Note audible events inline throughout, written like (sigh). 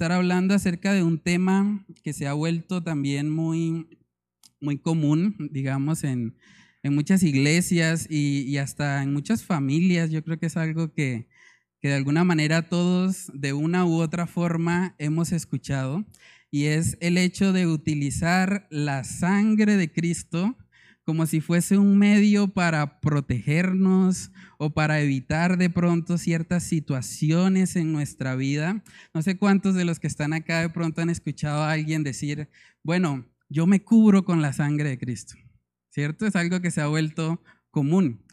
estar hablando acerca de un tema que se ha vuelto también muy, muy común, digamos, en, muchas iglesias y, hasta en muchas familias. Yo creo que es algo que, que de alguna manera todos, de una u otra forma, hemos escuchado, y es el hecho de utilizar la sangre de Cristo como si fuese un medio para protegernos o para evitar de pronto ciertas situaciones en nuestra vida. No sé cuántos de los que están acá de pronto han escuchado a alguien decir, bueno, yo me cubro con la sangre de Cristo, ¿cierto? Es algo que se ha vuelto común.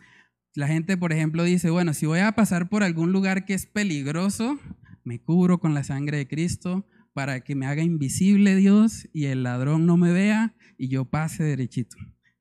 La gente, por ejemplo, dice, bueno, si voy a pasar por algún lugar que es peligroso, me cubro con la sangre de Cristo para que me haga invisible Dios y el ladrón no me vea y yo pase derechito.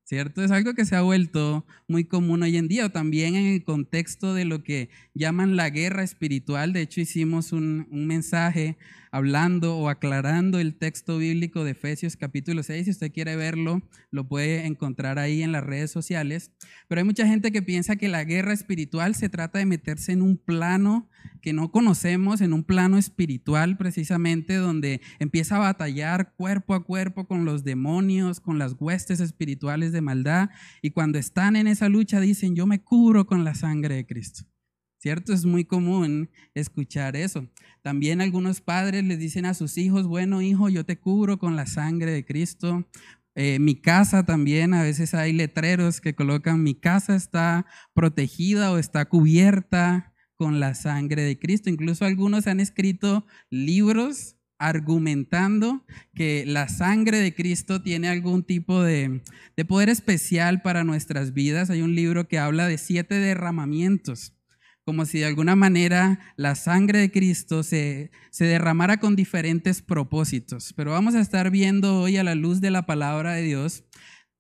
¿Cierto? Es algo que se ha vuelto muy común hoy en día, o también en el contexto de lo que llaman la guerra espiritual. De hecho, hicimos un, un mensaje hablando o aclarando el texto bíblico de Efesios capítulo 6. Si usted quiere verlo, lo puede encontrar ahí en las redes sociales. Pero hay mucha gente que piensa que la guerra espiritual se trata de meterse en un plano que no conocemos, en un plano espiritual precisamente, donde empieza a batallar cuerpo a cuerpo con los demonios, con las huestes espirituales de maldad. Y cuando están en esa lucha dicen, yo me cubro con la sangre de Cristo. ¿Cierto? Es muy común escuchar eso. También algunos padres les dicen a sus hijos, bueno hijo, yo te cubro con la sangre de Cristo. Eh, mi casa también, a veces hay letreros que colocan, mi casa está protegida o está cubierta con la sangre de Cristo. Incluso algunos han escrito libros argumentando que la sangre de Cristo tiene algún tipo de, de poder especial para nuestras vidas. Hay un libro que habla de siete derramamientos como si de alguna manera la sangre de Cristo se, se, derramara con diferentes propósitos. Pero vamos a estar viendo hoy a la luz de la palabra de Dios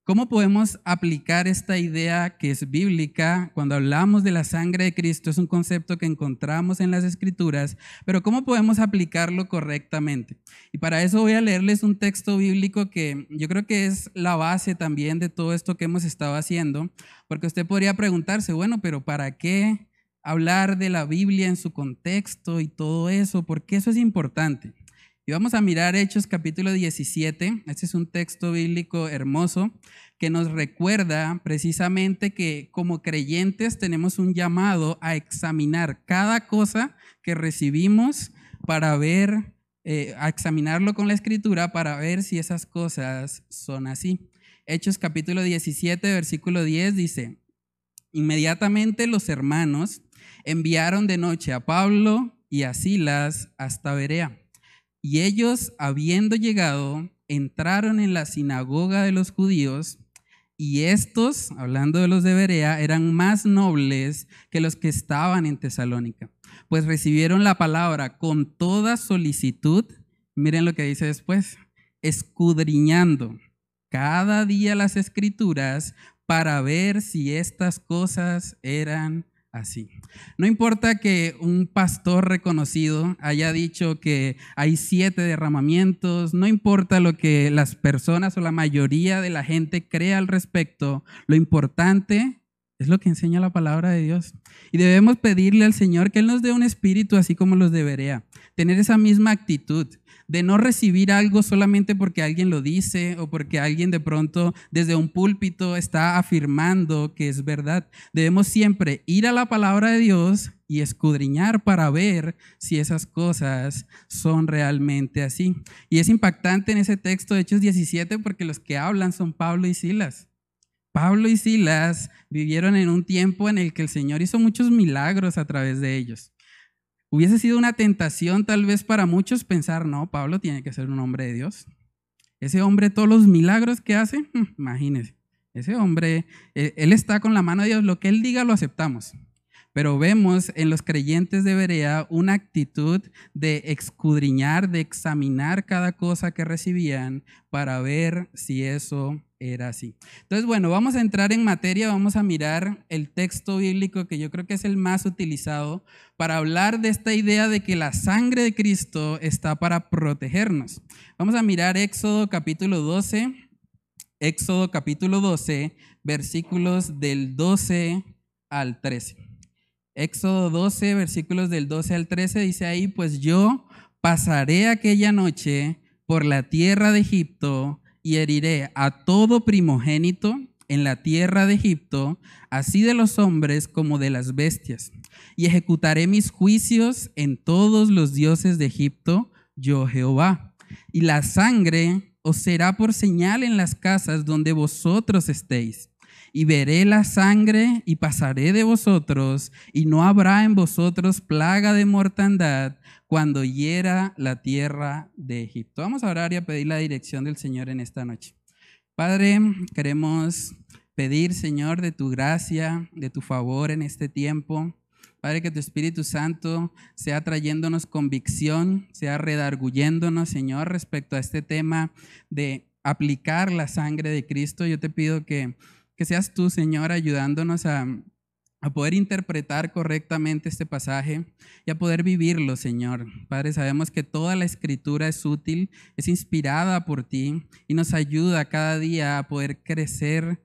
cómo podemos aplicar esta idea que es bíblica cuando hablamos de la sangre de Cristo. Es un concepto que encontramos en las escrituras, pero cómo podemos aplicarlo correctamente. Y para eso voy a leerles un texto bíblico que yo creo que es la base también de todo esto que hemos estado haciendo, porque usted podría preguntarse, bueno, pero ¿para qué? Hablar de la Biblia en su contexto y todo eso, porque eso es importante. Y vamos a mirar Hechos capítulo 17. Este es un texto bíblico hermoso que nos recuerda precisamente que como creyentes tenemos un llamado a examinar cada cosa que recibimos para ver, eh, a examinarlo con la escritura para ver si esas cosas son así. Hechos capítulo 17, versículo 10 dice, inmediatamente los hermanos enviaron de noche a Pablo y a Silas hasta Berea. Y ellos, habiendo llegado, entraron en la sinagoga de los judíos, y estos, hablando de los de Berea, eran más nobles que los que estaban en Tesalónica, pues recibieron la palabra con toda solicitud. Miren lo que dice después, escudriñando cada día las escrituras para ver si estas cosas eran así. No importa que un pastor reconocido haya dicho que hay siete derramamientos, no importa lo que las personas o la mayoría de la gente crea al respecto, lo importante es lo que enseña la palabra de Dios. Y debemos pedirle al Señor que Él nos dé un espíritu así como los debería, tener esa misma actitud de no recibir algo solamente porque alguien lo dice o porque alguien de pronto desde un púlpito está afirmando que es verdad. Debemos siempre ir a la palabra de Dios y escudriñar para ver si esas cosas son realmente así. Y es impactante en ese texto de Hechos 17 porque los que hablan son Pablo y Silas. Pablo y Silas vivieron en un tiempo en el que el Señor hizo muchos milagros a través de ellos. Hubiese sido una tentación tal vez para muchos pensar, no, Pablo tiene que ser un hombre de Dios. Ese hombre, todos los milagros que hace, mm, imagínese, ese hombre, eh, él está con la mano de Dios, lo que él diga lo aceptamos. Pero vemos en los creyentes de Berea una actitud de escudriñar, de examinar cada cosa que recibían para ver si eso era así. Entonces, bueno, vamos a entrar en materia, vamos a mirar el texto bíblico que yo creo que es el más utilizado para hablar de esta idea de que la sangre de Cristo está para protegernos. Vamos a mirar Éxodo capítulo 12, Éxodo capítulo 12, versículos del 12 al 13. Éxodo 12, versículos del 12 al 13 dice ahí, pues yo pasaré aquella noche por la tierra de Egipto y heriré a todo primogénito en la tierra de Egipto, así de los hombres como de las bestias. Y ejecutaré mis juicios en todos los dioses de Egipto, yo Jehová. Y la sangre os será por señal en las casas donde vosotros estéis. Y veré la sangre y pasaré de vosotros, y no habrá en vosotros plaga de mortandad cuando hiera la tierra de Egipto. Vamos a orar y a pedir la dirección del Señor en esta noche. Padre, queremos pedir, Señor, de tu gracia, de tu favor en este tiempo. Padre, que tu Espíritu Santo sea trayéndonos convicción, sea redarguyéndonos, Señor, respecto a este tema de aplicar la sangre de Cristo. Yo te pido que, que seas tú, Señor, ayudándonos a, a poder interpretar correctamente este pasaje y a poder vivirlo, Señor. Padre, sabemos que toda la escritura es útil, es inspirada por ti y nos ayuda cada día a poder crecer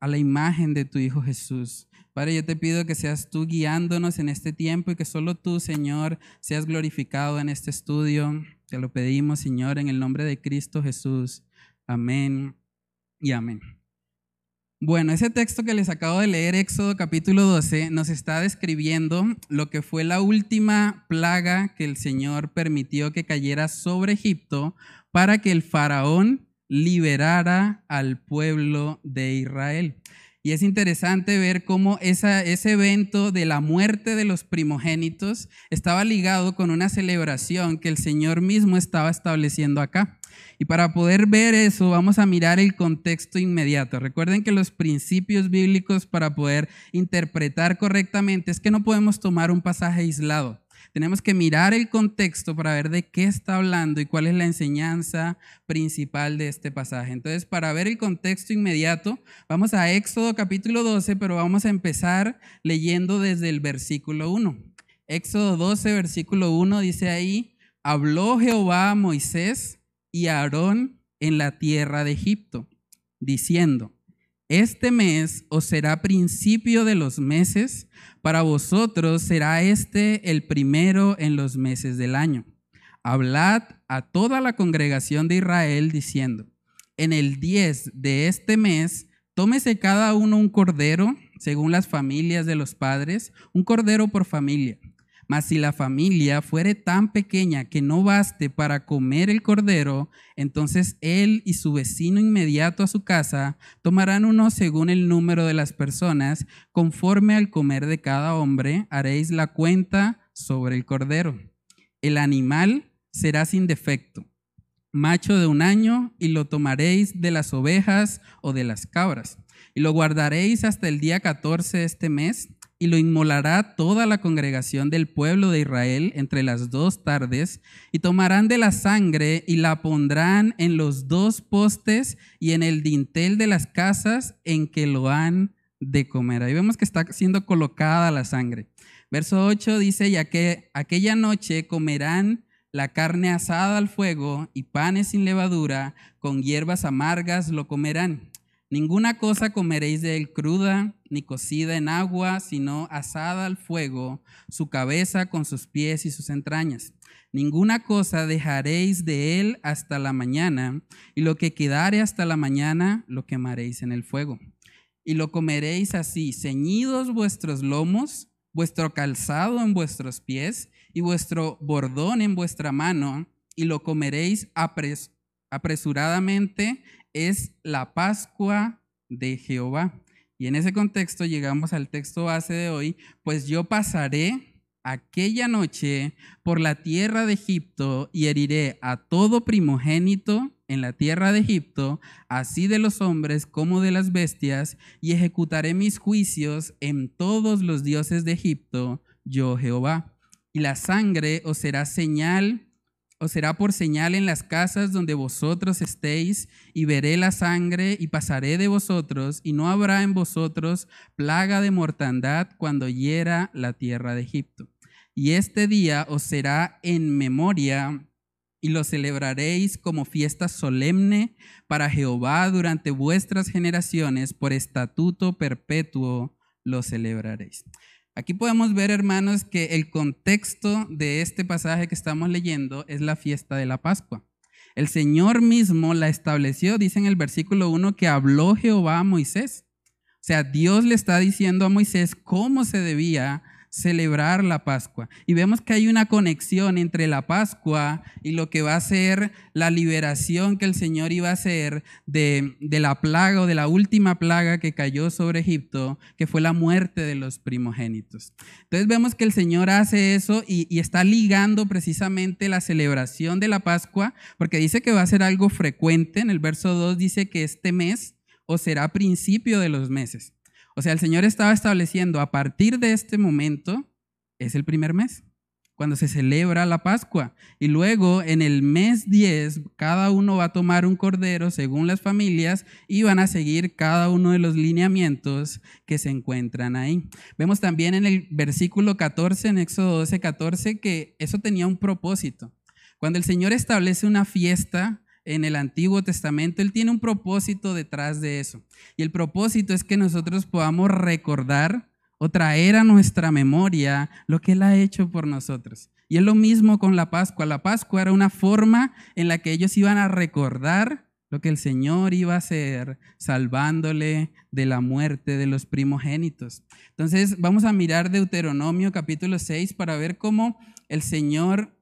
a la imagen de tu Hijo Jesús. Padre, yo te pido que seas tú guiándonos en este tiempo y que solo tú, Señor, seas glorificado en este estudio. Te lo pedimos, Señor, en el nombre de Cristo Jesús. Amén y amén. Bueno, ese texto que les acabo de leer, Éxodo capítulo 12, nos está describiendo lo que fue la última plaga que el Señor permitió que cayera sobre Egipto para que el faraón liberara al pueblo de Israel. Y es interesante ver cómo ese evento de la muerte de los primogénitos estaba ligado con una celebración que el Señor mismo estaba estableciendo acá. Y para poder ver eso, vamos a mirar el contexto inmediato. Recuerden que los principios bíblicos para poder interpretar correctamente es que no podemos tomar un pasaje aislado. Tenemos que mirar el contexto para ver de qué está hablando y cuál es la enseñanza principal de este pasaje. Entonces, para ver el contexto inmediato, vamos a Éxodo capítulo 12, pero vamos a empezar leyendo desde el versículo 1. Éxodo 12, versículo 1 dice ahí, habló Jehová a Moisés y a Aarón en la tierra de Egipto, diciendo, este mes os será principio de los meses, para vosotros será este el primero en los meses del año. Hablad a toda la congregación de Israel diciendo, en el 10 de este mes, tómese cada uno un cordero, según las familias de los padres, un cordero por familia mas si la familia fuere tan pequeña que no baste para comer el cordero, entonces él y su vecino inmediato a su casa tomarán uno según el número de las personas, conforme al comer de cada hombre, haréis la cuenta sobre el cordero. El animal será sin defecto, macho de un año, y lo tomaréis de las ovejas o de las cabras, y lo guardaréis hasta el día 14 de este mes y lo inmolará toda la congregación del pueblo de Israel entre las dos tardes, y tomarán de la sangre y la pondrán en los dos postes y en el dintel de las casas en que lo han de comer. Ahí vemos que está siendo colocada la sangre. Verso 8 dice, ya que aquella noche comerán la carne asada al fuego y panes sin levadura, con hierbas amargas lo comerán Ninguna cosa comeréis de él cruda, ni cocida en agua, sino asada al fuego, su cabeza con sus pies y sus entrañas. Ninguna cosa dejaréis de él hasta la mañana, y lo que quedare hasta la mañana lo quemaréis en el fuego. Y lo comeréis así, ceñidos vuestros lomos, vuestro calzado en vuestros pies, y vuestro bordón en vuestra mano, y lo comeréis apresuradamente es la Pascua de Jehová. Y en ese contexto llegamos al texto base de hoy, pues yo pasaré aquella noche por la tierra de Egipto y heriré a todo primogénito en la tierra de Egipto, así de los hombres como de las bestias, y ejecutaré mis juicios en todos los dioses de Egipto, yo Jehová. Y la sangre os será señal os será por señal en las casas donde vosotros estéis, y veré la sangre y pasaré de vosotros, y no habrá en vosotros plaga de mortandad cuando hiera la tierra de Egipto. Y este día os será en memoria y lo celebraréis como fiesta solemne para Jehová durante vuestras generaciones, por estatuto perpetuo lo celebraréis. Aquí podemos ver, hermanos, que el contexto de este pasaje que estamos leyendo es la fiesta de la Pascua. El Señor mismo la estableció, dice en el versículo 1, que habló Jehová a Moisés. O sea, Dios le está diciendo a Moisés cómo se debía celebrar la Pascua. Y vemos que hay una conexión entre la Pascua y lo que va a ser la liberación que el Señor iba a hacer de, la plaga o de la última plaga que cayó sobre Egipto, que fue la muerte de los primogénitos. Entonces vemos que el Señor hace eso y, y está ligando precisamente la celebración de la Pascua, porque dice que va a ser algo frecuente. En el verso 2 dice que este mes o será principio de los meses. O sea, el Señor estaba estableciendo a partir de este momento, es el primer mes, cuando se celebra la Pascua. Y luego en el mes 10, cada uno va a tomar un cordero según las familias y van a seguir cada uno de los lineamientos que se encuentran ahí. Vemos también en el versículo 14, en Éxodo 12, 14, que eso tenía un propósito. Cuando el Señor establece una fiesta, en el Antiguo Testamento, Él tiene un propósito detrás de eso. Y el propósito es que nosotros podamos recordar o traer a nuestra memoria lo que Él ha hecho por nosotros. Y es lo mismo con la Pascua. La Pascua era una forma en la que ellos iban a recordar lo que el Señor iba a hacer, salvándole de la muerte de los primogénitos. Entonces vamos a mirar Deuteronomio capítulo 6 para ver cómo el Señor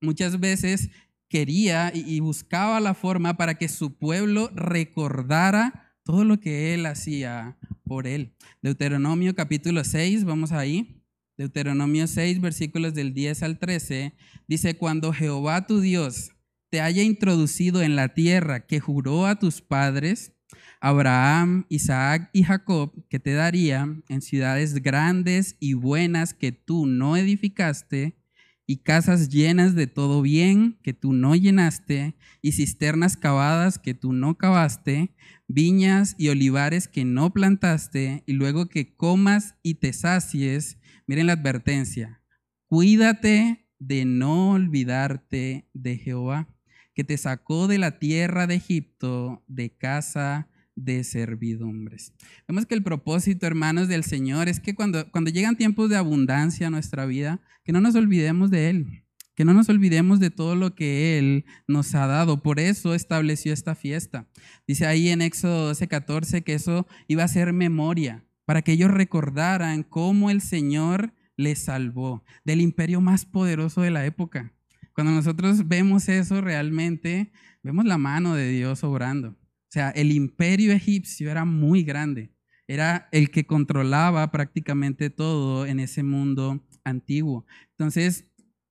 muchas veces quería y buscaba la forma para que su pueblo recordara todo lo que él hacía por él. Deuteronomio capítulo 6, vamos ahí. Deuteronomio 6, versículos del 10 al 13, dice, cuando Jehová tu Dios te haya introducido en la tierra que juró a tus padres, Abraham, Isaac y Jacob, que te daría en ciudades grandes y buenas que tú no edificaste, y casas llenas de todo bien que tú no llenaste, y cisternas cavadas que tú no cavaste, viñas y olivares que no plantaste, y luego que comas y te sacies. Miren la advertencia, cuídate de no olvidarte de Jehová, que te sacó de la tierra de Egipto, de casa de servidumbres. Vemos que el propósito, hermanos, del Señor es que cuando, cuando llegan tiempos de abundancia a nuestra vida, que no nos olvidemos de Él, que no nos olvidemos de todo lo que Él nos ha dado. Por eso estableció esta fiesta. Dice ahí en Éxodo 12, 14 que eso iba a ser memoria, para que ellos recordaran cómo el Señor les salvó del imperio más poderoso de la época. Cuando nosotros vemos eso realmente, vemos la mano de Dios obrando. Sea, el imperio egipcio era muy grande. Era el que controlaba prácticamente todo en ese mundo antiguo. Entonces,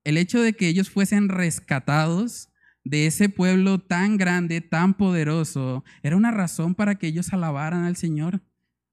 el hecho de que ellos fuesen rescatados de ese pueblo tan grande, tan poderoso, era una razón para que ellos alabaran al Señor,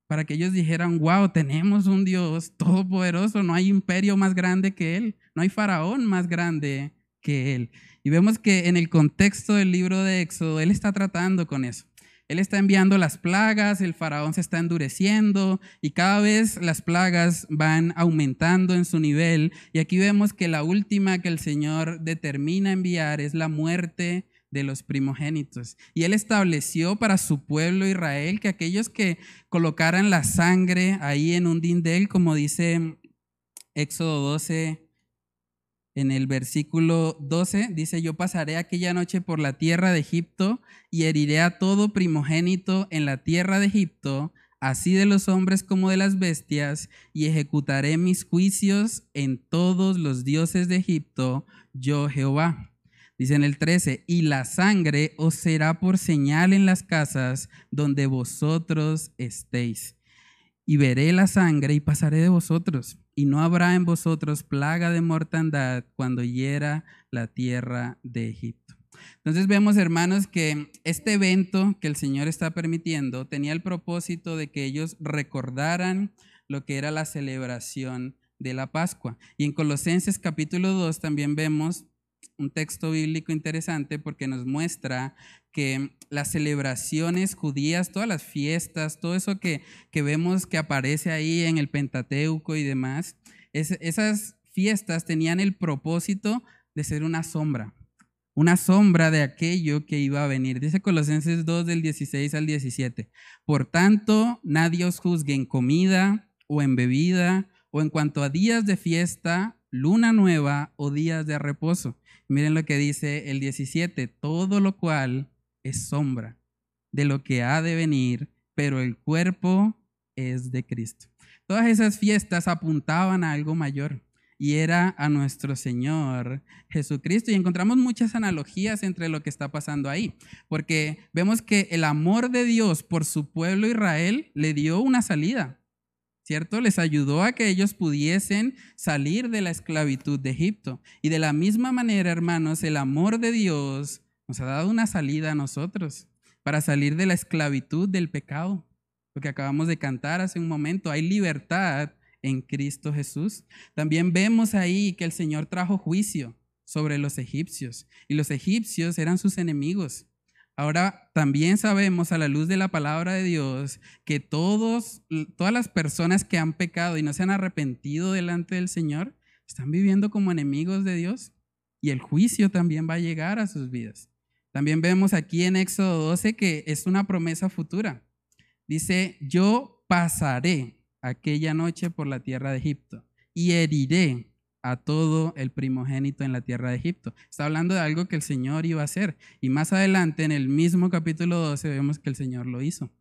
para que ellos dijeran, wow, tenemos un Dios todopoderoso, no hay imperio más grande que Él, no hay faraón más grande que Él. Y vemos que en el contexto del libro de Éxodo, Él está tratando con eso. Él está enviando las plagas, el faraón se está endureciendo y cada vez las plagas van aumentando en su nivel. Y aquí vemos que la última que el Señor determina enviar es la muerte de los primogénitos. Y él estableció para su pueblo Israel que aquellos que colocaran la sangre ahí en un dindel, como dice Éxodo 12, en el versículo 12 dice, yo pasaré aquella noche por la tierra de Egipto y heriré a todo primogénito en la tierra de Egipto, así de los hombres como de las bestias, y ejecutaré mis juicios en todos los dioses de Egipto, yo Jehová. Dice en el 13, y la sangre os será por señal en las casas donde vosotros estéis. Y veré la sangre y pasaré de vosotros y no habrá en vosotros plaga de mortandad cuando hiera la tierra de Egipto. Entonces vemos, hermanos, que este evento que el Señor está permitiendo tenía el propósito de que ellos recordaran lo que era la celebración de la Pascua. Y en Colosenses capítulo 2 también vemos un texto bíblico interesante porque nos muestra que las celebraciones judías, todas las fiestas, todo eso que, que vemos que aparece ahí en el Pentateuco y demás, esas fiestas tenían el propósito de ser una sombra, una sombra de aquello que iba a venir. Dice Colosenses 2 del 16 al 17. Por tanto, nadie os juzgue en comida o en bebida o en cuanto a días de fiesta, luna nueva o días de reposo. Miren lo que dice el 17, todo lo cual es sombra de lo que ha de venir, pero el cuerpo es de Cristo. Todas esas fiestas apuntaban a algo mayor y era a nuestro Señor Jesucristo. Y encontramos muchas analogías entre lo que está pasando ahí, porque vemos que el amor de Dios por su pueblo Israel le dio una salida. ¿Cierto? Les ayudó a que ellos pudiesen salir de la esclavitud de Egipto. Y de la misma manera, hermanos, el amor de Dios nos ha dado una salida a nosotros para salir de la esclavitud del pecado. Lo que acabamos de cantar hace un momento, hay libertad en Cristo Jesús. También vemos ahí que el Señor trajo juicio sobre los egipcios y los egipcios eran sus enemigos. Ahora también sabemos a la luz de la palabra de Dios que todos, todas las personas que han pecado y no se han arrepentido delante del Señor están viviendo como enemigos de Dios y el juicio también va a llegar a sus vidas. También vemos aquí en Éxodo 12 que es una promesa futura. Dice, yo pasaré aquella noche por la tierra de Egipto y heriré a todo el primogénito en la tierra de Egipto. Está hablando de algo que el Señor iba a hacer. Y más adelante, en el mismo capítulo 12, vemos que el Señor lo hizo.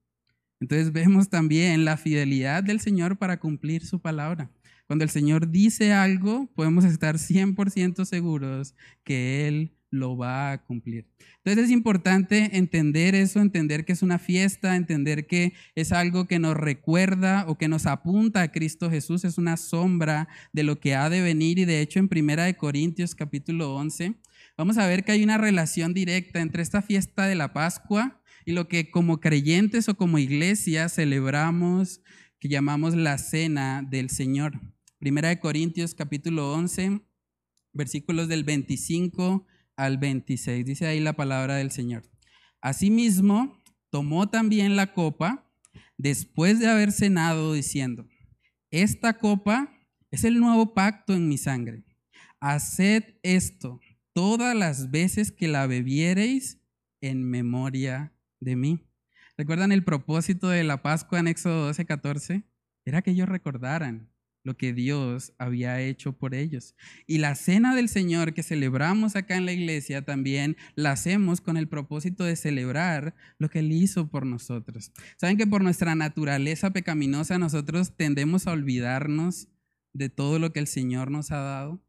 Entonces vemos también la fidelidad del Señor para cumplir su palabra. Cuando el Señor dice algo, podemos estar 100% seguros que Él lo va a cumplir. Entonces es importante entender eso, entender que es una fiesta, entender que es algo que nos recuerda o que nos apunta a Cristo Jesús, es una sombra de lo que ha de venir y de hecho en Primera de Corintios capítulo 11 vamos a ver que hay una relación directa entre esta fiesta de la Pascua y lo que como creyentes o como iglesia celebramos que llamamos la cena del Señor. Primera de Corintios capítulo 11 versículos del 25 al 26. Dice ahí la palabra del Señor. Asimismo, tomó también la copa después de haber cenado diciendo, esta copa es el nuevo pacto en mi sangre. Haced esto todas las veces que la bebiereis en memoria de mí. ¿Recuerdan el propósito de la Pascua en Éxodo 12, 14? Era que ellos recordaran lo que Dios había hecho por ellos. Y la cena del Señor que celebramos acá en la iglesia también la hacemos con el propósito de celebrar lo que Él hizo por nosotros. Saben que por nuestra naturaleza pecaminosa nosotros tendemos a olvidarnos de todo lo que el Señor nos ha dado.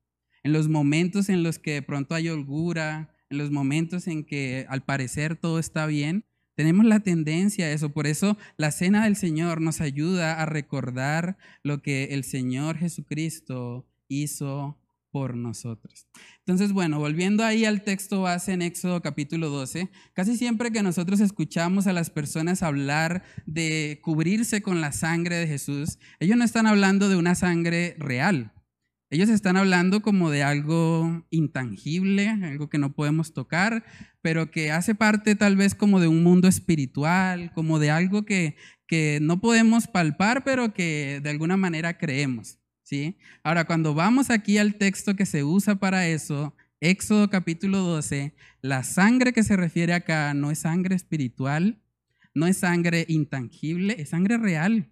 En los momentos en los que de pronto hay holgura, en los momentos en que al parecer todo está bien, tenemos la tendencia a eso, por eso la cena del Señor nos ayuda a recordar lo que el Señor Jesucristo hizo por nosotros. Entonces, bueno, volviendo ahí al texto base en Éxodo capítulo 12, casi siempre que nosotros escuchamos a las personas hablar de cubrirse con la sangre de Jesús, ellos no están hablando de una sangre real, ellos están hablando como de algo intangible, algo que no podemos tocar, pero que hace parte tal vez como de un mundo espiritual, como de algo que, que no podemos palpar, pero que de alguna manera creemos. ¿sí? Ahora, cuando vamos aquí al texto que se usa para eso, Éxodo capítulo 12, la sangre que se refiere acá no es sangre espiritual, no es sangre intangible, es sangre real,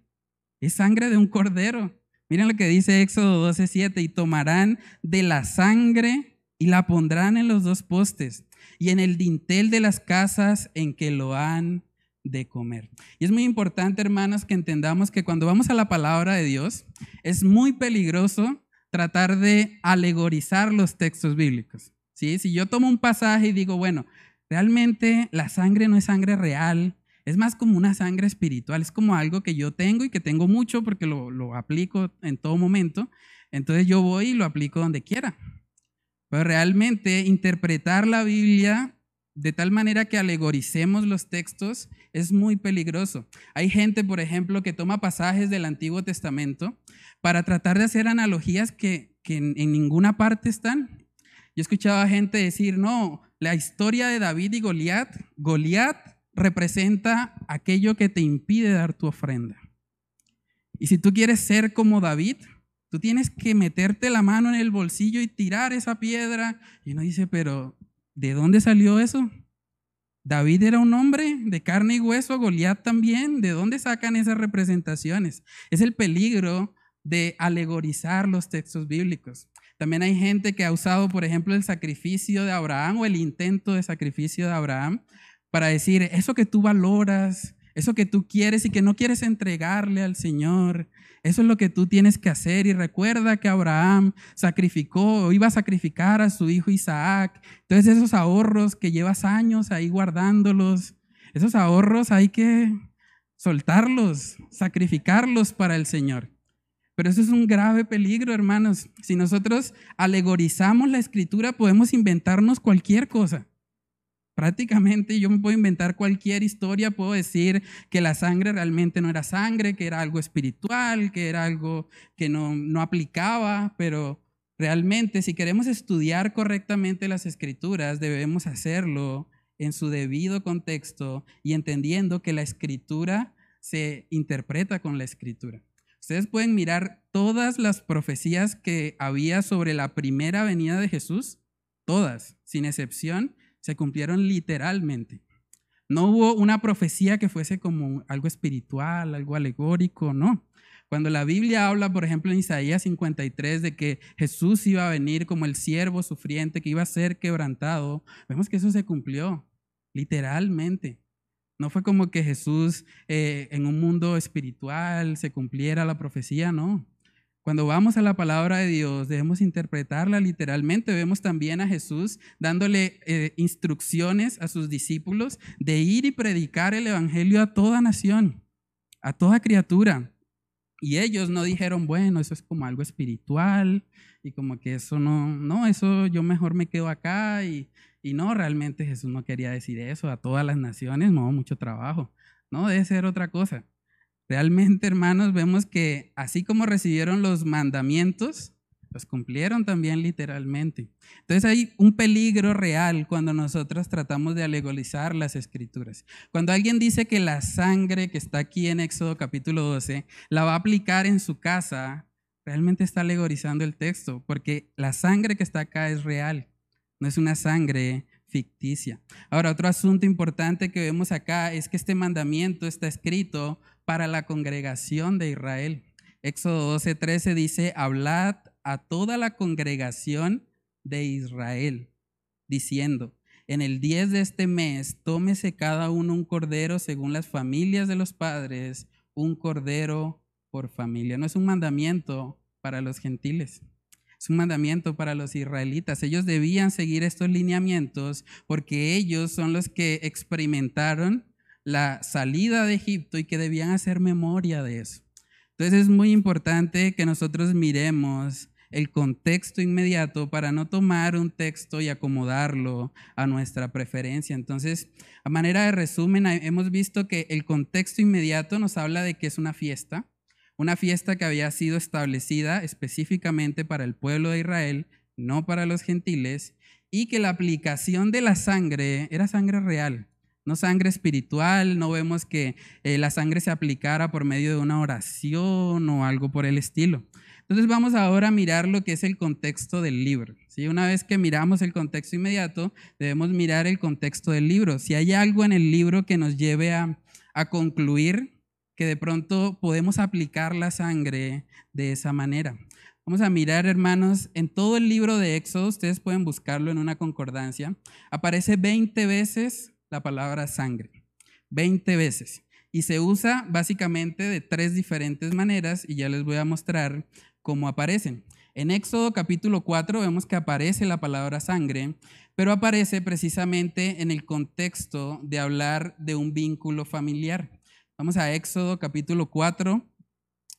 es sangre de un cordero. Miren lo que dice Éxodo 12:7, y tomarán de la sangre y la pondrán en los dos postes y en el dintel de las casas en que lo han de comer. Y es muy importante, hermanos, que entendamos que cuando vamos a la palabra de Dios, es muy peligroso tratar de alegorizar los textos bíblicos. ¿sí? Si yo tomo un pasaje y digo, bueno, realmente la sangre no es sangre real, es más como una sangre espiritual, es como algo que yo tengo y que tengo mucho porque lo, aplico en todo momento. Entonces yo voy y lo aplico donde quiera. Pero realmente interpretar la Biblia de tal manera que alegoricemos los textos es muy peligroso. Hay gente, por ejemplo, que toma pasajes del Antiguo Testamento para tratar de hacer analogías que, en, en, ninguna parte están. Yo escuchaba gente decir, no, la historia de David y Goliat, Goliat representa aquello que te impide dar tu ofrenda. Y si tú quieres ser como David, tú tienes que meterte la mano en el bolsillo y tirar esa piedra. Y uno dice, pero ¿de dónde salió eso? David era un hombre de carne y hueso, Goliat también. ¿De dónde sacan esas representaciones? Es el peligro de alegorizar los textos bíblicos. También hay gente que ha usado, por ejemplo, el sacrificio de Abraham o el intento de sacrificio de Abraham para decir, eso que tú valoras, eso que tú quieres y que no quieres entregarle al Señor, eso es lo que tú tienes que hacer. Y recuerda que Abraham sacrificó o iba a sacrificar a su hijo Isaac. Entonces esos ahorros que llevas años ahí guardándolos, esos ahorros hay que soltarlos, sacrificarlos para el Señor. Pero eso es un grave peligro, hermanos. Si nosotros alegorizamos la escritura, podemos inventarnos cualquier cosa. Prácticamente yo me puedo inventar cualquier historia, puedo decir que la sangre realmente no era sangre, que era algo espiritual, que era algo que no, no aplicaba, pero realmente si queremos estudiar correctamente las escrituras, debemos hacerlo en su debido contexto y entendiendo que la escritura se interpreta con la escritura. Ustedes pueden mirar todas las profecías que había sobre la primera venida de Jesús, todas, sin excepción, se cumplieron literalmente. No hubo una profecía que fuese como algo espiritual, algo alegórico, no. Cuando la Biblia habla, por ejemplo, en Isaías 53, de que Jesús iba a venir como el siervo sufriente, que iba a ser quebrantado, vemos que eso se cumplió, literalmente. No fue como que Jesús eh, en un mundo espiritual se cumpliera la profecía, no. Cuando vamos a la palabra de Dios, debemos interpretarla literalmente. Vemos también a Jesús dándole eh, instrucciones a sus discípulos de ir y predicar el Evangelio a toda nación, a toda criatura. Y ellos no dijeron, bueno, eso es como algo espiritual y como que eso no, no, eso yo mejor me quedo acá. Y, y no, realmente Jesús no quería decir eso a todas las naciones, no, mucho trabajo. No, debe ser otra cosa. Realmente, hermanos, vemos que así como recibieron los mandamientos, los cumplieron también literalmente. Entonces hay un peligro real cuando nosotros tratamos de alegorizar las escrituras. Cuando alguien dice que la sangre que está aquí en Éxodo capítulo 12 la va a aplicar en su casa, realmente está alegorizando el texto, porque la sangre que está acá es real, no es una sangre ficticia. Ahora, otro asunto importante que vemos acá es que este mandamiento está escrito para la congregación de Israel. Éxodo 12:13 dice, hablad a toda la congregación de Israel, diciendo, en el 10 de este mes, tómese cada uno un cordero según las familias de los padres, un cordero por familia. No es un mandamiento para los gentiles, es un mandamiento para los israelitas. Ellos debían seguir estos lineamientos porque ellos son los que experimentaron la salida de Egipto y que debían hacer memoria de eso. Entonces es muy importante que nosotros miremos el contexto inmediato para no tomar un texto y acomodarlo a nuestra preferencia. Entonces, a manera de resumen, hemos visto que el contexto inmediato nos habla de que es una fiesta, una fiesta que había sido establecida específicamente para el pueblo de Israel, no para los gentiles, y que la aplicación de la sangre era sangre real no sangre espiritual, no vemos que eh, la sangre se aplicara por medio de una oración o algo por el estilo. Entonces vamos ahora a mirar lo que es el contexto del libro. ¿sí? Una vez que miramos el contexto inmediato, debemos mirar el contexto del libro. Si hay algo en el libro que nos lleve a, a concluir que de pronto podemos aplicar la sangre de esa manera. Vamos a mirar, hermanos, en todo el libro de Éxodo, ustedes pueden buscarlo en una concordancia, aparece 20 veces la palabra sangre, 20 veces. Y se usa básicamente de tres diferentes maneras y ya les voy a mostrar cómo aparecen. En Éxodo capítulo 4 vemos que aparece la palabra sangre, pero aparece precisamente en el contexto de hablar de un vínculo familiar. Vamos a Éxodo capítulo 4,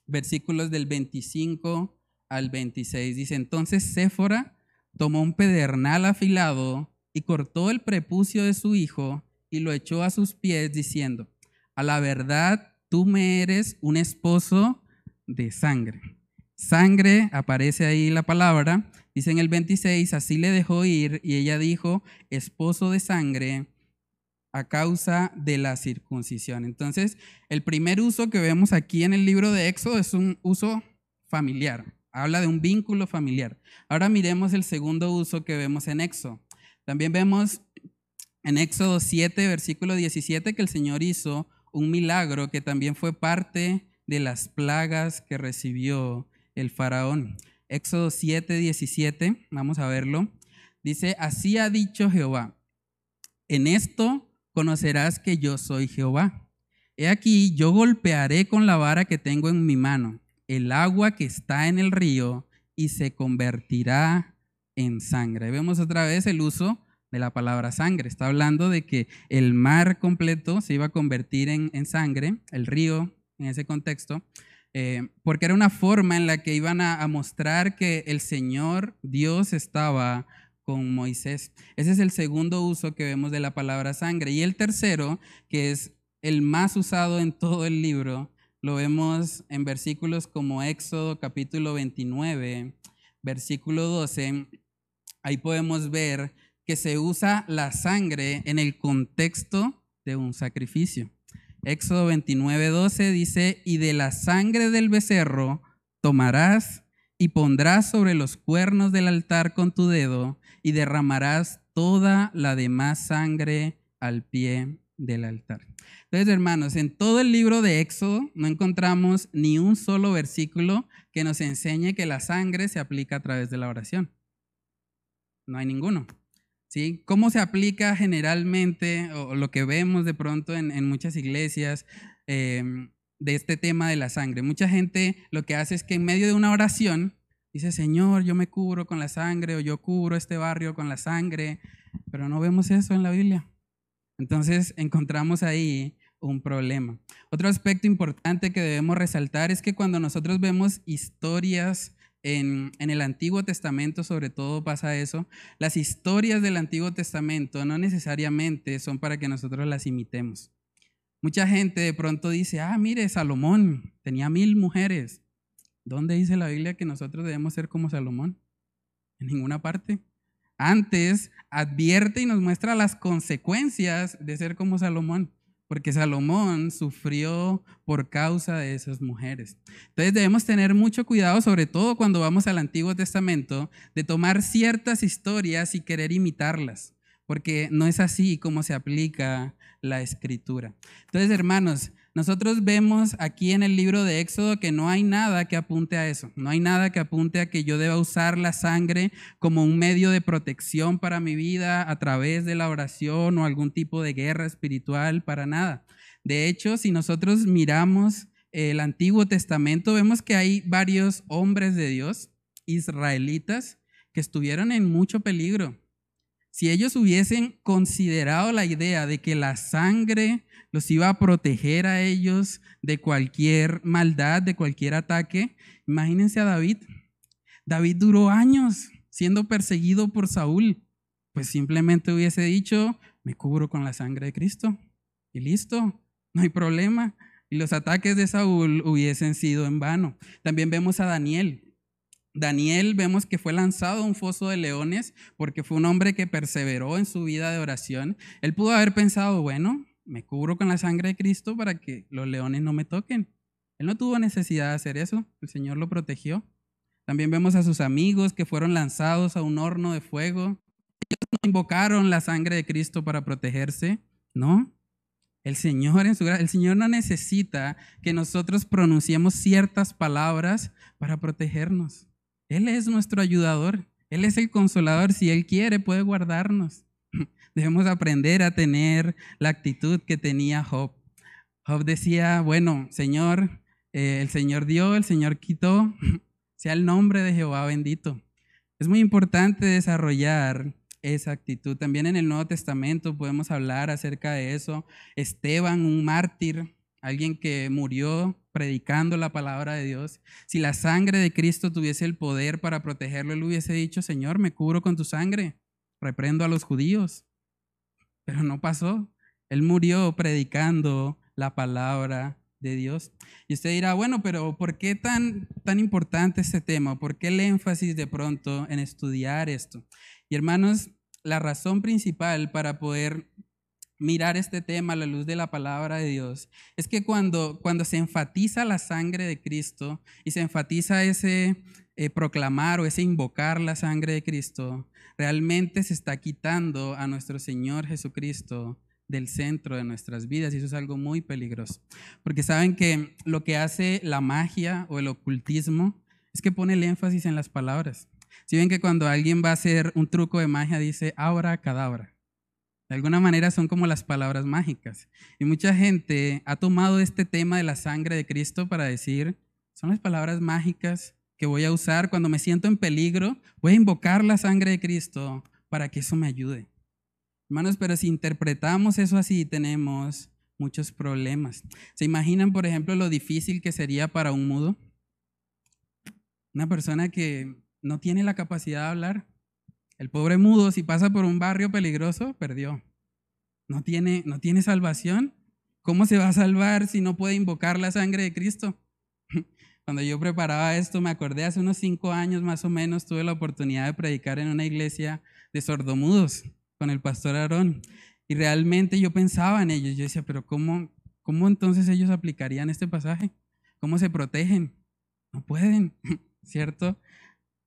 versículos del 25 al 26. Dice, entonces Séfora tomó un pedernal afilado y cortó el prepucio de su hijo y lo echó a sus pies diciendo, a la verdad tú me eres un esposo de sangre. Sangre, aparece ahí la palabra, dice en el 26, así le dejó ir y ella dijo, esposo de sangre a causa de la circuncisión. Entonces, el primer uso que vemos aquí en el libro de Éxodo es un uso familiar, habla de un vínculo familiar. Ahora miremos el segundo uso que vemos en Éxodo. También vemos en Éxodo 7, versículo 17, que el Señor hizo un milagro que también fue parte de las plagas que recibió el faraón. Éxodo 7, 17, vamos a verlo. Dice, así ha dicho Jehová, en esto conocerás que yo soy Jehová. He aquí, yo golpearé con la vara que tengo en mi mano el agua que está en el río y se convertirá en sangre. Vemos otra vez el uso de la palabra sangre. Está hablando de que el mar completo se iba a convertir en, sangre, el río en ese contexto, eh, porque era una forma en la que iban a, a mostrar que el Señor Dios estaba con Moisés. Ese es el segundo uso que vemos de la palabra sangre. Y el tercero, que es el más usado en todo el libro, lo vemos en versículos como Éxodo capítulo 29, versículo 12. Ahí podemos ver que se usa la sangre en el contexto de un sacrificio. Éxodo 29, 12 dice, y de la sangre del becerro tomarás y pondrás sobre los cuernos del altar con tu dedo y derramarás toda la demás sangre al pie del altar. Entonces, hermanos, en todo el libro de Éxodo no encontramos ni un solo versículo que nos enseñe que la sangre se aplica a través de la oración. No hay ninguno. ¿Sí? ¿Cómo se aplica generalmente o lo que vemos de pronto en, muchas iglesias em, de este tema de la sangre? Mucha gente lo que hace es que en medio de una oración dice, Señor, yo me cubro con la sangre o yo cubro este barrio con la sangre, pero no vemos eso en la Biblia. Entonces encontramos ahí un problema. Otro aspecto importante que debemos resaltar es que cuando nosotros vemos historias en, el Antiguo Testamento, sobre todo pasa eso, las historias del Antiguo Testamento no necesariamente son para que nosotros las imitemos. Mucha gente de pronto dice, ah, mire, Salomón tenía mil mujeres. ¿Dónde dice la Biblia que nosotros debemos ser como Salomón? En ninguna parte. Antes advierte y nos muestra las consecuencias de ser como Salomón porque Salomón sufrió por causa de esas mujeres. Entonces debemos tener mucho cuidado, sobre todo cuando vamos al Antiguo Testamento, de tomar ciertas historias y querer imitarlas, porque no es así como se aplica la escritura. Entonces, hermanos, nosotros vemos aquí en el libro de Éxodo que no hay nada que apunte a eso, no hay nada que apunte a que yo deba usar la sangre como un medio de protección para mi vida a través de la oración o algún tipo de guerra espiritual, para nada. De hecho, si nosotros miramos el Antiguo Testamento, vemos que hay varios hombres de Dios, israelitas, que estuvieron en mucho peligro. Si ellos hubiesen considerado la idea de que la sangre los iba a proteger a ellos de cualquier maldad, de cualquier ataque. Imagínense a David. David duró años siendo perseguido por Saúl. Pues simplemente hubiese dicho, me cubro con la sangre de Cristo. Y listo, no hay problema. Y los ataques de Saúl hubiesen sido en vano. También vemos a Daniel. Daniel vemos que fue lanzado a un foso de leones porque fue un hombre que perseveró en su vida de oración. Él pudo haber pensado, bueno, me cubro con la sangre de Cristo para que los leones no me toquen. Él no tuvo necesidad de hacer eso, el Señor lo protegió. También vemos a sus amigos que fueron lanzados a un horno de fuego. Ellos no invocaron la sangre de Cristo para protegerse, ¿no? El Señor en su el Señor no necesita que nosotros pronunciemos ciertas palabras para protegernos. Él es nuestro ayudador, Él es el consolador. Si Él quiere, puede guardarnos. Debemos aprender a tener la actitud que tenía Job. Job decía, bueno, Señor, eh, el Señor dio, el Señor quitó, (laughs) sea el nombre de Jehová bendito. Es muy importante desarrollar esa actitud. También en el Nuevo Testamento podemos hablar acerca de eso. Esteban, un mártir, alguien que murió predicando la palabra de Dios. Si la sangre de Cristo tuviese el poder para protegerlo, él hubiese dicho, Señor, me cubro con tu sangre, reprendo a los judíos. Pero no pasó. Él murió predicando la palabra de Dios. Y usted dirá, bueno, pero ¿por qué tan, tan importante este tema? ¿Por qué el énfasis de pronto en estudiar esto? Y hermanos, la razón principal para poder mirar este tema a la luz de la palabra de Dios es que cuando, cuando se enfatiza la sangre de Cristo y se enfatiza ese eh, proclamar o ese invocar la sangre de Cristo, realmente se está quitando a nuestro Señor Jesucristo del centro de nuestras vidas y eso es algo muy peligroso. Porque saben que lo que hace la magia o el ocultismo Es que pone el énfasis en las palabras. Si ven que cuando alguien va a hacer un truco de magia dice ahora cadabra. De alguna manera son como las palabras mágicas. Y mucha gente ha tomado este tema de la sangre de Cristo para decir, son las palabras mágicas que voy a usar cuando me siento en peligro. Voy a invocar la sangre de Cristo para que eso me ayude. Hermanos, pero si interpretamos eso así, tenemos muchos problemas. ¿Se imaginan, por ejemplo, lo difícil que sería para un mudo? Una persona que no tiene la capacidad de hablar. El pobre mudo, si pasa por un barrio peligroso, perdió. No tiene, no tiene salvación. ¿Cómo se va a salvar si no puede invocar la sangre de Cristo? (laughs) Cuando yo preparaba esto, me acordé hace unos cinco años más o menos, tuve la oportunidad de predicar en una iglesia de sordomudos con el pastor Aarón. Y realmente yo pensaba en ellos. Yo decía, pero ¿cómo, cómo entonces ellos aplicarían este pasaje? ¿Cómo se protegen? No pueden, (laughs) ¿cierto?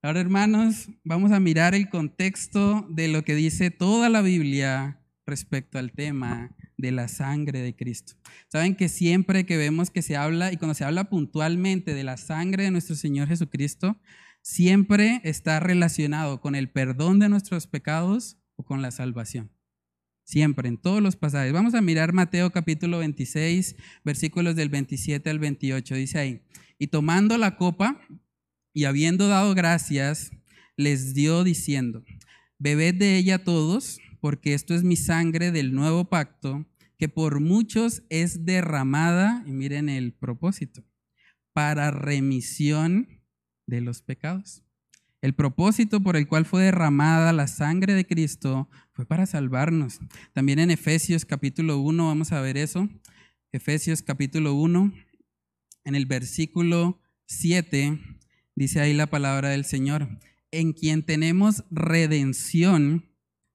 Ahora, hermanos, vamos a mirar el contexto de lo que dice toda la Biblia respecto al tema de la sangre de Cristo. Saben que siempre que vemos que se habla, y cuando se habla puntualmente de la sangre de nuestro Señor Jesucristo, siempre está relacionado con el perdón de nuestros pecados o con la salvación. Siempre, en todos los pasajes. Vamos a mirar Mateo capítulo 26, versículos del 27 al 28. Dice ahí, y tomando la copa, y habiendo dado gracias, les dio diciendo, bebed de ella todos, porque esto es mi sangre del nuevo pacto, que por muchos es derramada, y miren el propósito, para remisión de los pecados. El propósito por el cual fue derramada la sangre de Cristo fue para salvarnos. También en Efesios capítulo 1 vamos a ver eso. Efesios capítulo 1, en el versículo 7 Dice ahí la palabra del Señor, en quien tenemos redención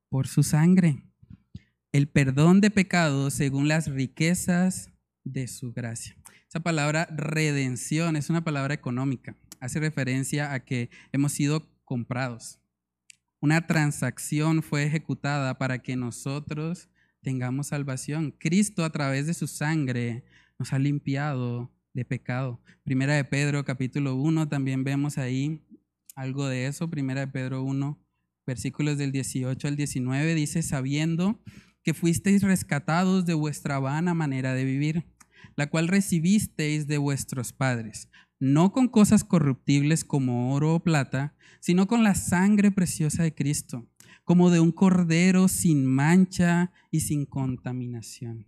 por su sangre, el perdón de pecados según las riquezas de su gracia. Esa palabra redención es una palabra económica, hace referencia a que hemos sido comprados. Una transacción fue ejecutada para que nosotros tengamos salvación. Cristo a través de su sangre nos ha limpiado de pecado. Primera de Pedro capítulo 1, también vemos ahí algo de eso. Primera de Pedro 1, versículos del 18 al 19, dice, sabiendo que fuisteis rescatados de vuestra vana manera de vivir, la cual recibisteis de vuestros padres, no con cosas corruptibles como oro o plata, sino con la sangre preciosa de Cristo, como de un cordero sin mancha y sin contaminación.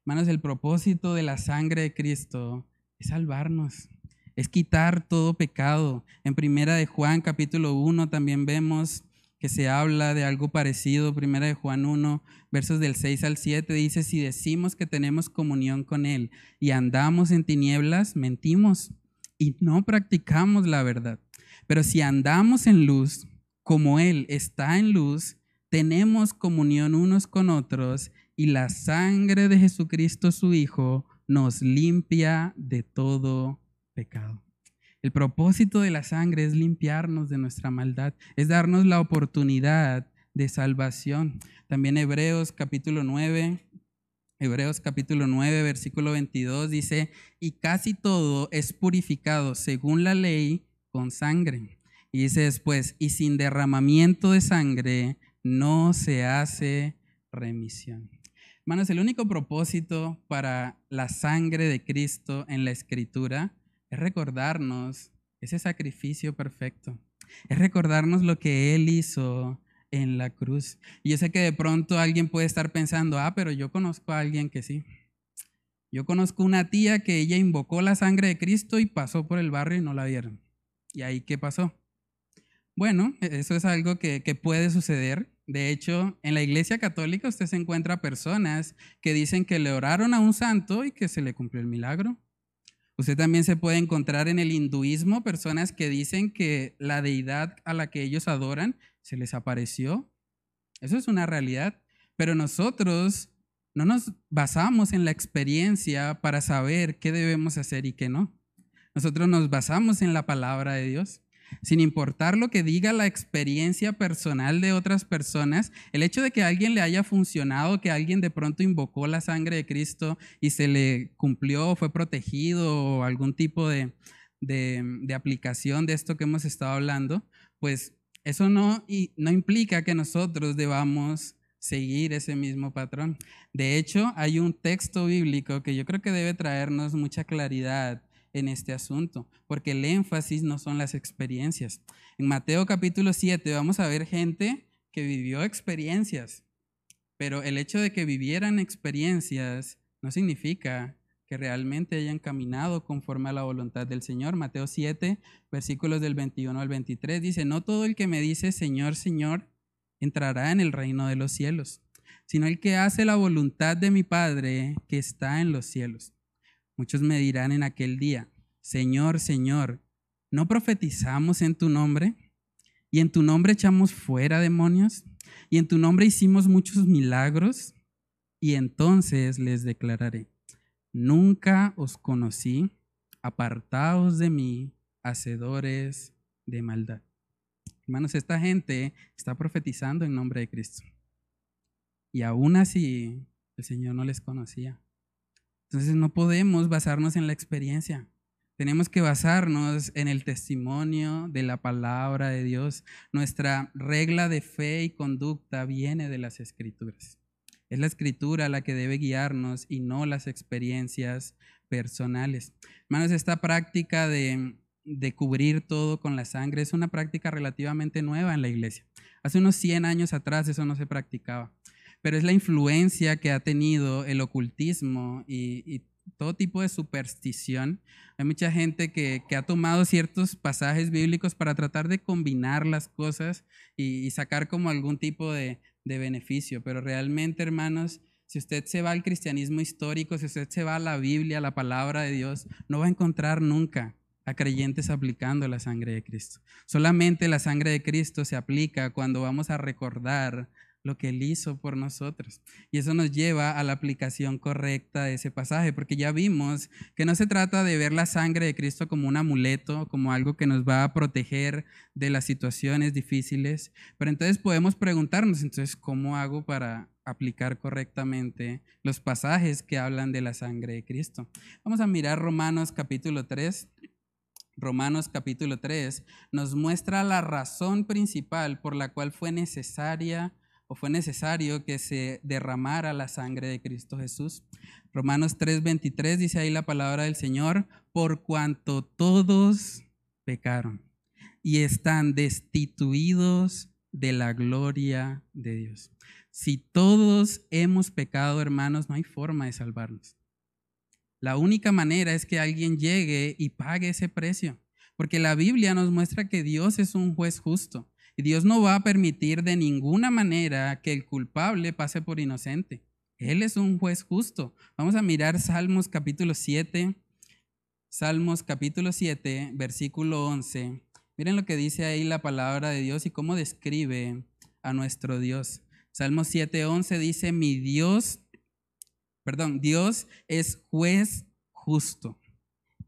Hermanos, el propósito de la sangre de Cristo es salvarnos, es quitar todo pecado. En primera de Juan capítulo 1 también vemos que se habla de algo parecido. Primera de Juan 1, versos del 6 al 7 dice, si decimos que tenemos comunión con Él y andamos en tinieblas, mentimos y no practicamos la verdad. Pero si andamos en luz, como Él está en luz, tenemos comunión unos con otros y la sangre de Jesucristo su Hijo nos limpia de todo pecado. El propósito de la sangre es limpiarnos de nuestra maldad, es darnos la oportunidad de salvación. También Hebreos capítulo 9, Hebreos capítulo 9, versículo 22 dice, y casi todo es purificado según la ley con sangre. Y dice después, y sin derramamiento de sangre no se hace remisión. Hermanos, el único propósito para la sangre de Cristo en la Escritura es recordarnos ese sacrificio perfecto. Es recordarnos lo que Él hizo en la cruz. Y yo sé que de pronto alguien puede estar pensando, ah, pero yo conozco a alguien que sí. Yo conozco una tía que ella invocó la sangre de Cristo y pasó por el barrio y no la vieron. ¿Y ahí qué pasó? Bueno, eso es algo que, que puede suceder de hecho, en la Iglesia Católica usted se encuentra personas que dicen que le oraron a un santo y que se le cumplió el milagro. Usted también se puede encontrar en el hinduismo personas que dicen que la deidad a la que ellos adoran se les apareció. Eso es una realidad. Pero nosotros no nos basamos en la experiencia para saber qué debemos hacer y qué no. Nosotros nos basamos en la palabra de Dios sin importar lo que diga la experiencia personal de otras personas, el hecho de que a alguien le haya funcionado, que alguien de pronto invocó la sangre de Cristo y se le cumplió, fue protegido o algún tipo de, de, aplicación de esto que hemos estado hablando, pues eso no, y no implica que nosotros debamos seguir ese mismo patrón. De hecho, hay un texto bíblico que yo creo que debe traernos mucha claridad en este asunto, porque el énfasis no son las experiencias. En Mateo capítulo 7 vamos a ver gente que vivió experiencias, pero el hecho de que vivieran experiencias no significa que realmente hayan caminado conforme a la voluntad del Señor. Mateo 7, versículos del 21 al 23 dice, no todo el que me dice Señor, Señor, entrará en el reino de los cielos, sino el que hace la voluntad de mi Padre que está en los cielos. Muchos me dirán en aquel día, Señor, Señor, ¿no profetizamos en tu nombre? ¿Y en tu nombre echamos fuera demonios? ¿Y en tu nombre hicimos muchos milagros? Y entonces les declararé, nunca os conocí, apartaos de mí, hacedores de maldad. Hermanos, esta gente está profetizando en nombre de Cristo. Y aún así, el Señor no les conocía. Entonces no podemos basarnos en la experiencia. Tenemos que basarnos en el testimonio de la palabra de Dios. Nuestra regla de fe y conducta viene de las escrituras. Es la escritura la que debe guiarnos y no las experiencias personales. Hermanos, esta práctica de, de cubrir todo con la sangre es una práctica relativamente nueva en la iglesia. Hace unos 100 años atrás eso no se practicaba pero es la influencia que ha tenido el ocultismo y, todo tipo de superstición. Hay mucha gente que, ha tomado ciertos pasajes bíblicos para tratar de combinar las cosas y, sacar como algún tipo de, de beneficio, pero realmente, hermanos, si usted se va al cristianismo histórico, si usted se va a la Biblia, a la palabra de Dios, no va a encontrar nunca a creyentes aplicando la sangre de Cristo. Solamente la sangre de Cristo se aplica cuando vamos a recordar lo que Él hizo por nosotros. Y eso nos lleva a la aplicación correcta de ese pasaje, porque ya vimos que no se trata de ver la sangre de Cristo como un amuleto, como algo que nos va a proteger de las situaciones difíciles, pero entonces podemos preguntarnos, entonces, ¿cómo hago para aplicar correctamente los pasajes que hablan de la sangre de Cristo? Vamos a mirar Romanos capítulo 3. Romanos capítulo 3 nos muestra la razón principal por la cual fue necesaria fue necesario que se derramara la sangre de Cristo Jesús. Romanos 3:23 dice ahí la palabra del Señor, por cuanto todos pecaron y están destituidos de la gloria de Dios. Si todos hemos pecado, hermanos, no hay forma de salvarnos. La única manera es que alguien llegue y pague ese precio, porque la Biblia nos muestra que Dios es un juez justo. Y Dios no va a permitir de ninguna manera que el culpable pase por inocente. Él es un juez justo. Vamos a mirar Salmos capítulo 7. Salmos capítulo 7, versículo 11. Miren lo que dice ahí la palabra de Dios y cómo describe a nuestro Dios. Salmos 7, 11 dice, mi Dios, perdón, Dios es juez justo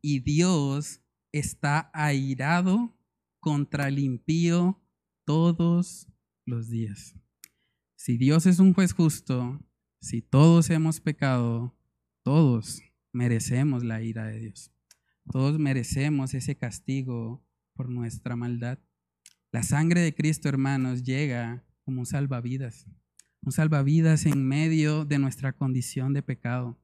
y Dios está airado contra el impío todos los días. Si Dios es un juez justo, si todos hemos pecado, todos merecemos la ira de Dios. Todos merecemos ese castigo por nuestra maldad. La sangre de Cristo, hermanos, llega como un salvavidas. Un salvavidas en medio de nuestra condición de pecado.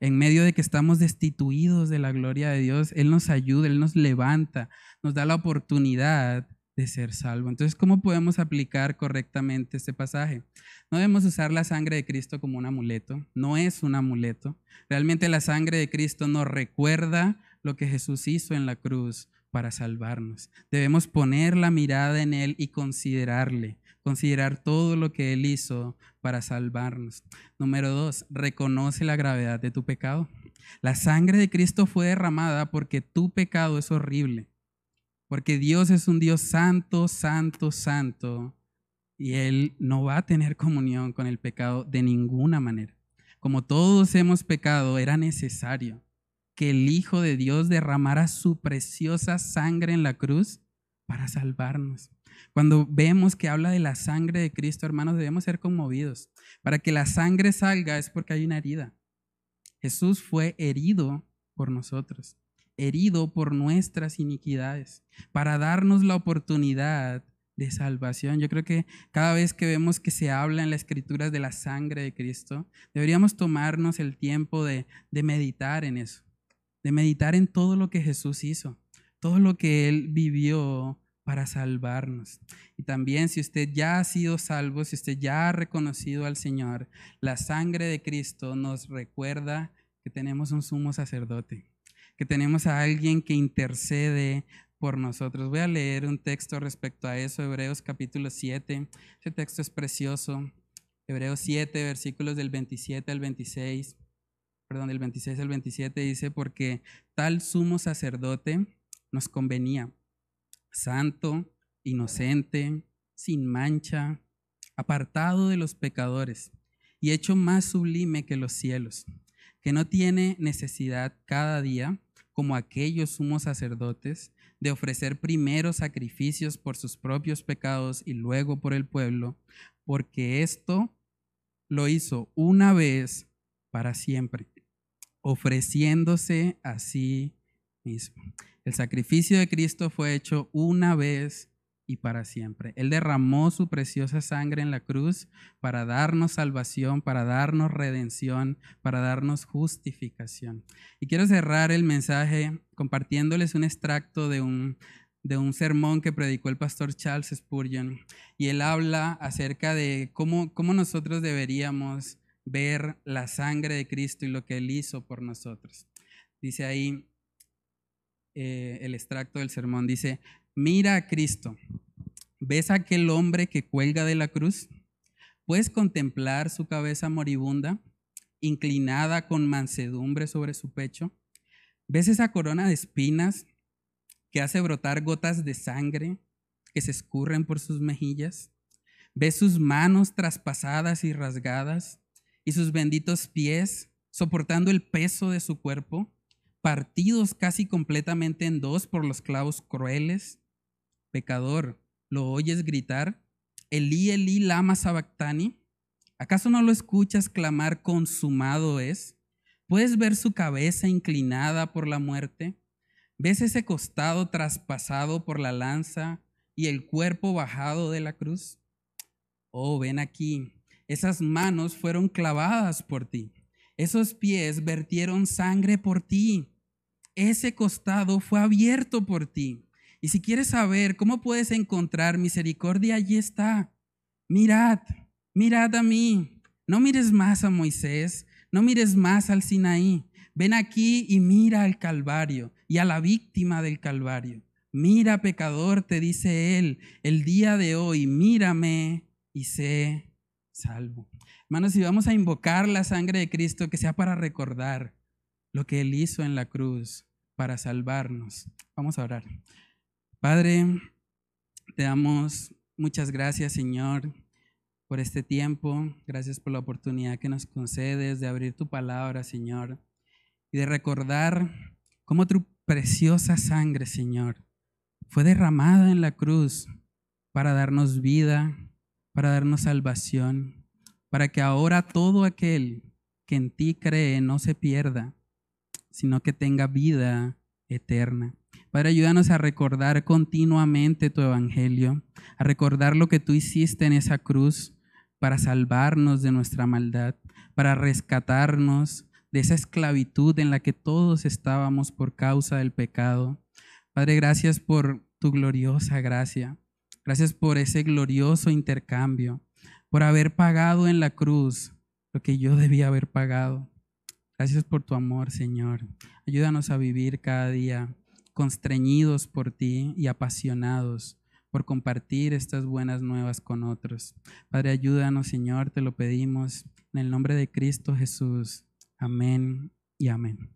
En medio de que estamos destituidos de la gloria de Dios, Él nos ayuda, Él nos levanta, nos da la oportunidad de ser salvo. Entonces, ¿cómo podemos aplicar correctamente este pasaje? No debemos usar la sangre de Cristo como un amuleto, no es un amuleto. Realmente la sangre de Cristo nos recuerda lo que Jesús hizo en la cruz para salvarnos. Debemos poner la mirada en Él y considerarle, considerar todo lo que Él hizo para salvarnos. Número dos, reconoce la gravedad de tu pecado. La sangre de Cristo fue derramada porque tu pecado es horrible porque Dios es un Dios santo, santo, santo, y Él no va a tener comunión con el pecado de ninguna manera. Como todos hemos pecado, era necesario que el Hijo de Dios derramara su preciosa sangre en la cruz para salvarnos. Cuando vemos que habla de la sangre de Cristo, hermanos, debemos ser conmovidos. Para que la sangre salga es porque hay una herida. Jesús fue herido por nosotros herido por nuestras iniquidades, para darnos la oportunidad de salvación. Yo creo que cada vez que vemos que se habla en las escrituras de la sangre de Cristo, deberíamos tomarnos el tiempo de, meditar en eso, de meditar en todo lo que Jesús hizo, todo lo que Él vivió para salvarnos. Y también si usted ya ha sido salvo, si usted ya ha reconocido al Señor, la sangre de Cristo nos recuerda que tenemos un sumo sacerdote, que tenemos a alguien que intercede por nosotros. Voy a leer un texto respecto a eso, Hebreos capítulo 7. Ese texto es precioso. Hebreos 7, versículos del 27 al 26, perdón, del 26 al 27 dice, porque tal sumo sacerdote nos convenía, santo, inocente, sin mancha, apartado de los pecadores y hecho más sublime que los cielos, que no tiene necesidad cada día, como aquellos sumos sacerdotes, de ofrecer primero sacrificios por sus propios pecados y luego por el pueblo, porque esto lo hizo una vez para siempre, ofreciéndose a sí mismo. El sacrificio de Cristo fue hecho una vez y para siempre. Él derramó su preciosa sangre en la cruz para darnos salvación, para darnos redención, para darnos justificación. Y quiero cerrar el mensaje compartiéndoles un extracto de un, de un sermón que predicó el pastor Charles Spurgeon. Y él habla acerca de cómo, cómo nosotros deberíamos ver la sangre de Cristo y lo que Él hizo por nosotros. Dice ahí, eh, el extracto del sermón. Dice, mira a Cristo. ¿Ves a aquel hombre que cuelga de la cruz? ¿Puedes contemplar su cabeza moribunda, inclinada con mansedumbre sobre su pecho? ¿Ves esa corona de espinas que hace brotar gotas de sangre que se escurren por sus mejillas? ¿Ves sus manos traspasadas y rasgadas y sus benditos pies soportando el peso de su cuerpo? partidos casi completamente en dos por los clavos crueles. Pecador, ¿lo oyes gritar? Elí, Elí, lama sabactani. ¿Acaso no lo escuchas clamar consumado es? ¿Puedes ver su cabeza inclinada por la muerte? ¿Ves ese costado traspasado por la lanza y el cuerpo bajado de la cruz? Oh, ven aquí, esas manos fueron clavadas por ti, esos pies vertieron sangre por ti, ese costado fue abierto por ti. Y si quieres saber cómo puedes encontrar misericordia, allí está. Mirad, mirad a mí. No mires más a Moisés, no mires más al Sinaí. Ven aquí y mira al Calvario y a la víctima del Calvario. Mira, pecador, te dice él, el día de hoy, mírame y sé salvo. Hermanos, si vamos a invocar la sangre de Cristo, que sea para recordar lo que Él hizo en la cruz para salvarnos. Vamos a orar. Padre, te damos muchas gracias, Señor, por este tiempo. Gracias por la oportunidad que nos concedes de abrir tu palabra, Señor, y de recordar cómo tu preciosa sangre, Señor, fue derramada en la cruz para darnos vida, para darnos salvación, para que ahora todo aquel que en ti cree no se pierda, sino que tenga vida eterna. Padre, ayúdanos a recordar continuamente tu evangelio, a recordar lo que tú hiciste en esa cruz para salvarnos de nuestra maldad, para rescatarnos de esa esclavitud en la que todos estábamos por causa del pecado. Padre, gracias por tu gloriosa gracia. Gracias por ese glorioso intercambio, por haber pagado en la cruz lo que yo debía haber pagado. Gracias por tu amor, Señor. Ayúdanos a vivir cada día constreñidos por ti y apasionados por compartir estas buenas nuevas con otros. Padre, ayúdanos, Señor, te lo pedimos en el nombre de Cristo Jesús. Amén y amén.